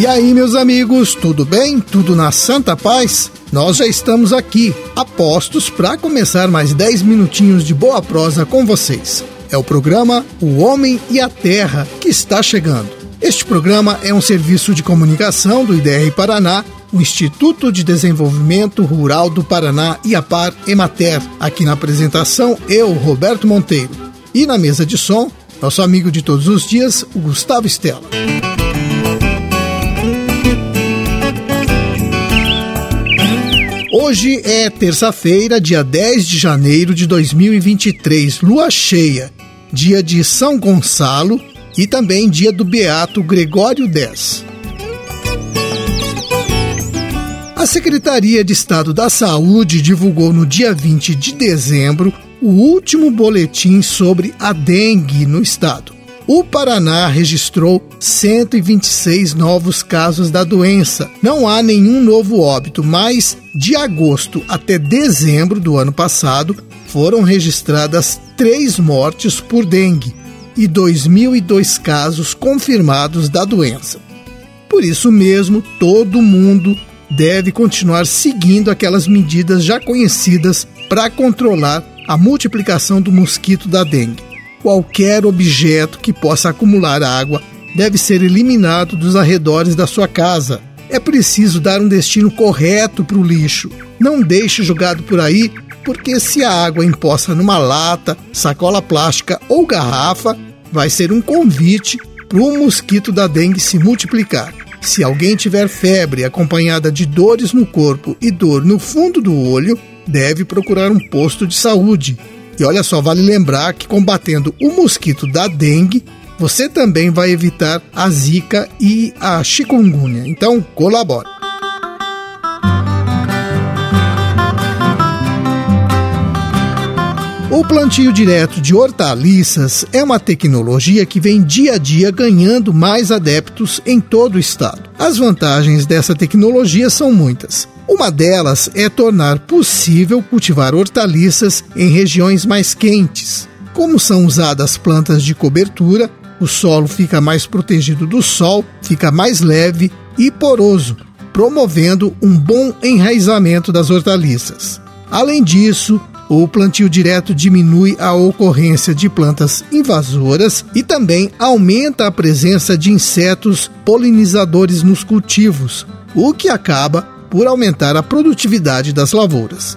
E aí, meus amigos, tudo bem? Tudo na santa paz? Nós já estamos aqui, apostos para começar mais 10 minutinhos de boa prosa com vocês. É o programa O Homem e a Terra que está chegando. Este programa é um serviço de comunicação do IDR Paraná, o Instituto de Desenvolvimento Rural do Paraná e a Par Emater. Aqui na apresentação, eu, Roberto Monteiro. E na mesa de som, nosso amigo de todos os dias, o Gustavo Stella. Hoje é terça-feira, dia 10 de janeiro de 2023, lua cheia, dia de São Gonçalo e também dia do Beato Gregório X. A Secretaria de Estado da Saúde divulgou no dia 20 de dezembro o último boletim sobre a dengue no estado. O Paraná registrou 126 novos casos da doença. Não há nenhum novo óbito, mas de agosto até dezembro do ano passado foram registradas três mortes por dengue e 2.002 casos confirmados da doença. Por isso mesmo, todo mundo deve continuar seguindo aquelas medidas já conhecidas para controlar a multiplicação do mosquito da dengue. Qualquer objeto que possa acumular água deve ser eliminado dos arredores da sua casa. É preciso dar um destino correto para o lixo. Não deixe jogado por aí, porque se a água imposta numa lata, sacola plástica ou garrafa, vai ser um convite para o mosquito da dengue se multiplicar. Se alguém tiver febre acompanhada de dores no corpo e dor no fundo do olho, deve procurar um posto de saúde. E olha só, vale lembrar que combatendo o mosquito da dengue, você também vai evitar a zika e a chikungunya. Então, colabore. O plantio direto de hortaliças é uma tecnologia que vem dia a dia ganhando mais adeptos em todo o estado. As vantagens dessa tecnologia são muitas. Uma delas é tornar possível cultivar hortaliças em regiões mais quentes. Como são usadas plantas de cobertura, o solo fica mais protegido do sol, fica mais leve e poroso, promovendo um bom enraizamento das hortaliças. Além disso, o plantio direto diminui a ocorrência de plantas invasoras e também aumenta a presença de insetos polinizadores nos cultivos, o que acaba por aumentar a produtividade das lavouras.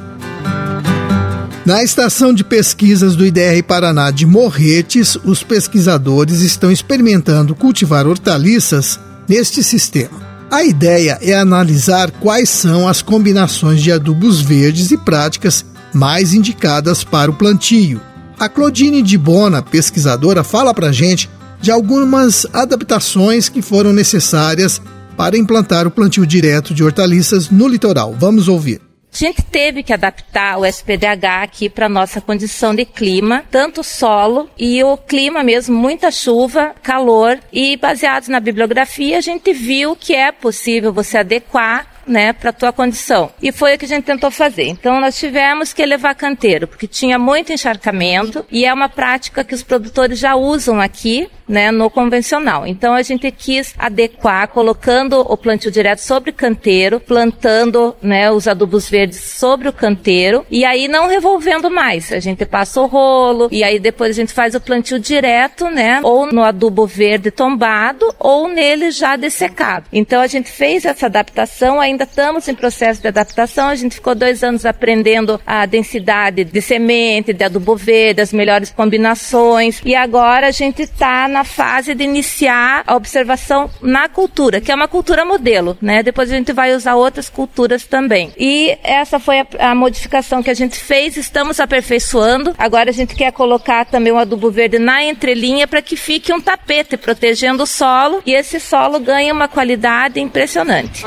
Na estação de pesquisas do IDR Paraná de Morretes, os pesquisadores estão experimentando cultivar hortaliças neste sistema. A ideia é analisar quais são as combinações de adubos verdes e práticas mais indicadas para o plantio. A Claudine de Bona, pesquisadora, fala para gente de algumas adaptações que foram necessárias para implantar o plantio direto de hortaliças no litoral. Vamos ouvir. A gente teve que adaptar o SPDH aqui para nossa condição de clima, tanto solo e o clima mesmo, muita chuva, calor e baseados na bibliografia a gente viu que é possível você adequar né, para a tua condição. E foi o que a gente tentou fazer. Então nós tivemos que elevar canteiro, porque tinha muito encharcamento e é uma prática que os produtores já usam aqui, né, no convencional. Então a gente quis adequar, colocando o plantio direto sobre canteiro, plantando, né, os adubos verdes sobre o canteiro e aí não revolvendo mais. A gente passa o rolo e aí depois a gente faz o plantio direto, né, ou no adubo verde tombado ou nele já dessecado. Então a gente fez essa adaptação ainda estamos em processo de adaptação. A gente ficou dois anos aprendendo a densidade de semente, de adubo verde, as melhores combinações. E agora a gente está na fase de iniciar a observação na cultura, que é uma cultura modelo, né? Depois a gente vai usar outras culturas também. E essa foi a, a modificação que a gente fez. Estamos aperfeiçoando. Agora a gente quer colocar também o adubo verde na entrelinha para que fique um tapete protegendo o solo e esse solo ganhe uma qualidade impressionante.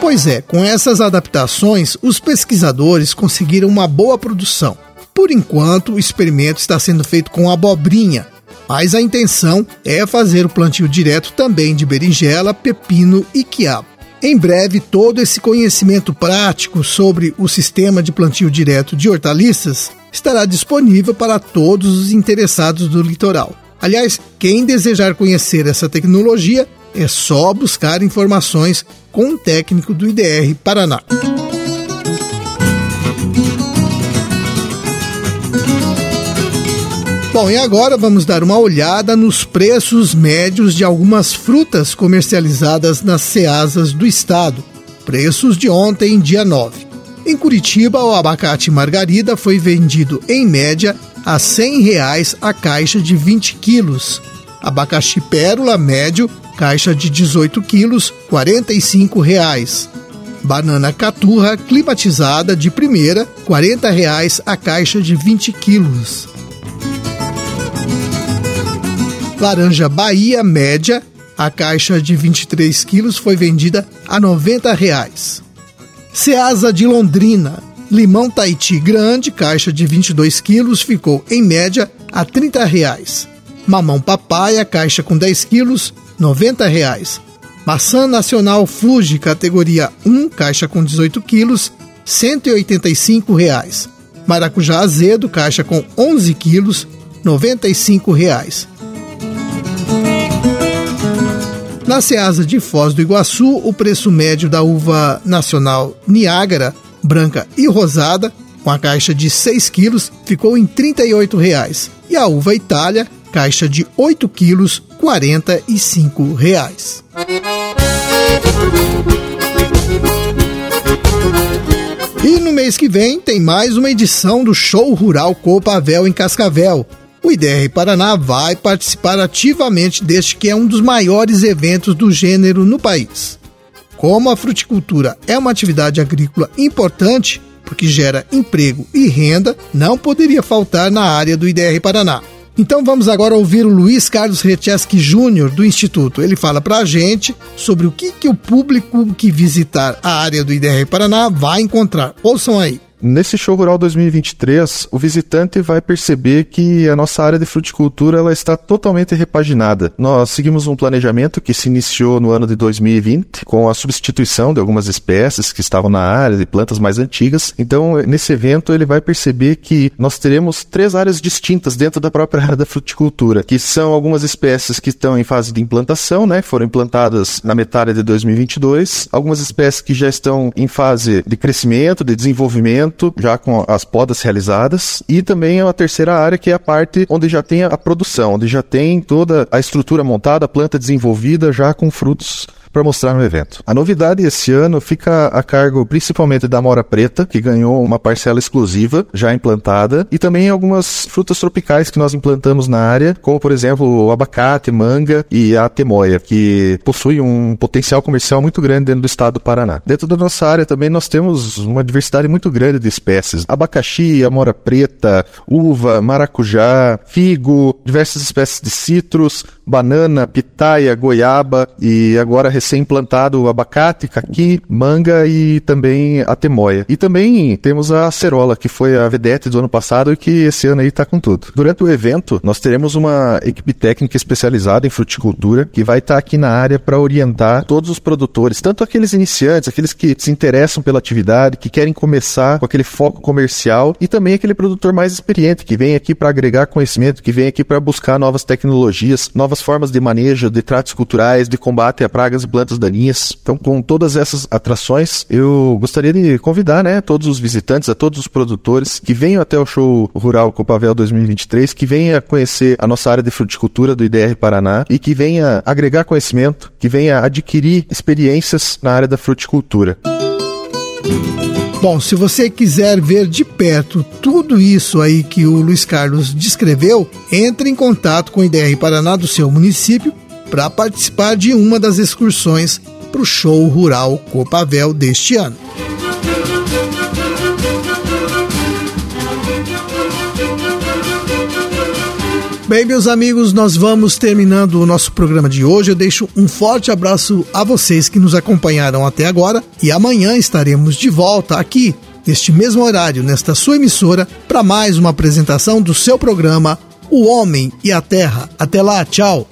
Pois é, com essas adaptações, os pesquisadores conseguiram uma boa produção. Por enquanto, o experimento está sendo feito com abobrinha, mas a intenção é fazer o plantio direto também de berinjela, pepino e quiabo. Em breve, todo esse conhecimento prático sobre o sistema de plantio direto de hortaliças estará disponível para todos os interessados do litoral. Aliás, quem desejar conhecer essa tecnologia É só buscar informações com um técnico do IDR Paraná. Bom, e agora vamos dar uma olhada nos preços médios de algumas frutas comercializadas nas ceasas do estado. Preços de ontem, dia 9. Em Curitiba, o abacate margarida foi vendido em média a 100 reais a caixa de 20 quilos. Abacaxi pérola médio, caixa de 18 quilos, 45 reais. Banana caturra climatizada de primeira, 40 reais a caixa de 20 quilos. Laranja Bahia média, a caixa de 23 quilos foi vendida a 90 reais. Ceasa de Londrina, limão Tahiti grande, caixa de 22 quilos, ficou em média a 30 reais. Mamão papaya, caixa com 10 quilos, 90 reais. Maçã nacional Fuji, categoria 1, caixa com 18 quilos, 185 reais. Maracujá azedo, caixa com 11 quilos, 95 reais. Na Ceasa de Foz do Iguaçu, o preço médio da uva nacional Niágara, branca e rosada, com a caixa de 6 quilos, ficou em 38 reais. E a uva Itália, caixa de 8 quilos, 45 reais. E no mês que vem tem mais uma edição do Show Rural Copavel em Cascavel o IDR Paraná vai participar ativamente deste que é um dos maiores eventos do gênero no país. Como a fruticultura é uma atividade agrícola importante, porque gera emprego e renda, não poderia faltar na área do IDR Paraná. Então vamos agora ouvir o Luiz Carlos Recheski Júnior do Instituto. Ele fala para a gente sobre o que, que o público que visitar a área do IDR Paraná vai encontrar. Ouçam aí. Nesse show rural 2023, o visitante vai perceber que a nossa área de fruticultura ela está totalmente repaginada. Nós seguimos um planejamento que se iniciou no ano de 2020 com a substituição de algumas espécies que estavam na área de plantas mais antigas. Então, nesse evento ele vai perceber que nós teremos três áreas distintas dentro da própria área da fruticultura, que são algumas espécies que estão em fase de implantação, né, foram implantadas na metade de 2022, algumas espécies que já estão em fase de crescimento, de desenvolvimento já com as podas realizadas, e também a terceira área, que é a parte onde já tem a produção, onde já tem toda a estrutura montada, a planta desenvolvida, já com frutos para mostrar no evento. A novidade esse ano fica a cargo principalmente da mora preta, que ganhou uma parcela exclusiva já implantada, e também algumas frutas tropicais que nós implantamos na área, como por exemplo o abacate, manga e a temoia, que possui um potencial comercial muito grande dentro do estado do Paraná. Dentro da nossa área também nós temos uma diversidade muito grande de espécies: abacaxi, amora preta, uva, maracujá, figo, diversas espécies de citros, banana, pitaia, goiaba e agora recém-implantado o abacate, caqui, manga e também a temoia. E também temos a acerola, que foi a vedete do ano passado e que esse ano aí tá com tudo. Durante o evento, nós teremos uma equipe técnica especializada em fruticultura que vai estar tá aqui na área para orientar todos os produtores, tanto aqueles iniciantes, aqueles que se interessam pela atividade, que querem começar com aquele foco comercial e também aquele produtor mais experiente que vem aqui para agregar conhecimento, que vem aqui para buscar novas tecnologias, novas novas formas de manejo de tratos culturais, de combate a pragas e plantas daninhas. Então, com todas essas atrações, eu gostaria de convidar, né, todos os visitantes, a todos os produtores que venham até o show rural Copavel 2023, que venham conhecer a nossa área de fruticultura do IDR Paraná e que venha agregar conhecimento, que venha adquirir experiências na área da fruticultura. Bom, se você quiser ver de perto tudo isso aí que o Luiz Carlos descreveu, entre em contato com o IDR Paraná do seu município para participar de uma das excursões para o show rural Copavel deste ano. Bem, meus amigos, nós vamos terminando o nosso programa de hoje. Eu deixo um forte abraço a vocês que nos acompanharam até agora e amanhã estaremos de volta aqui, neste mesmo horário, nesta sua emissora, para mais uma apresentação do seu programa O Homem e a Terra. Até lá, tchau!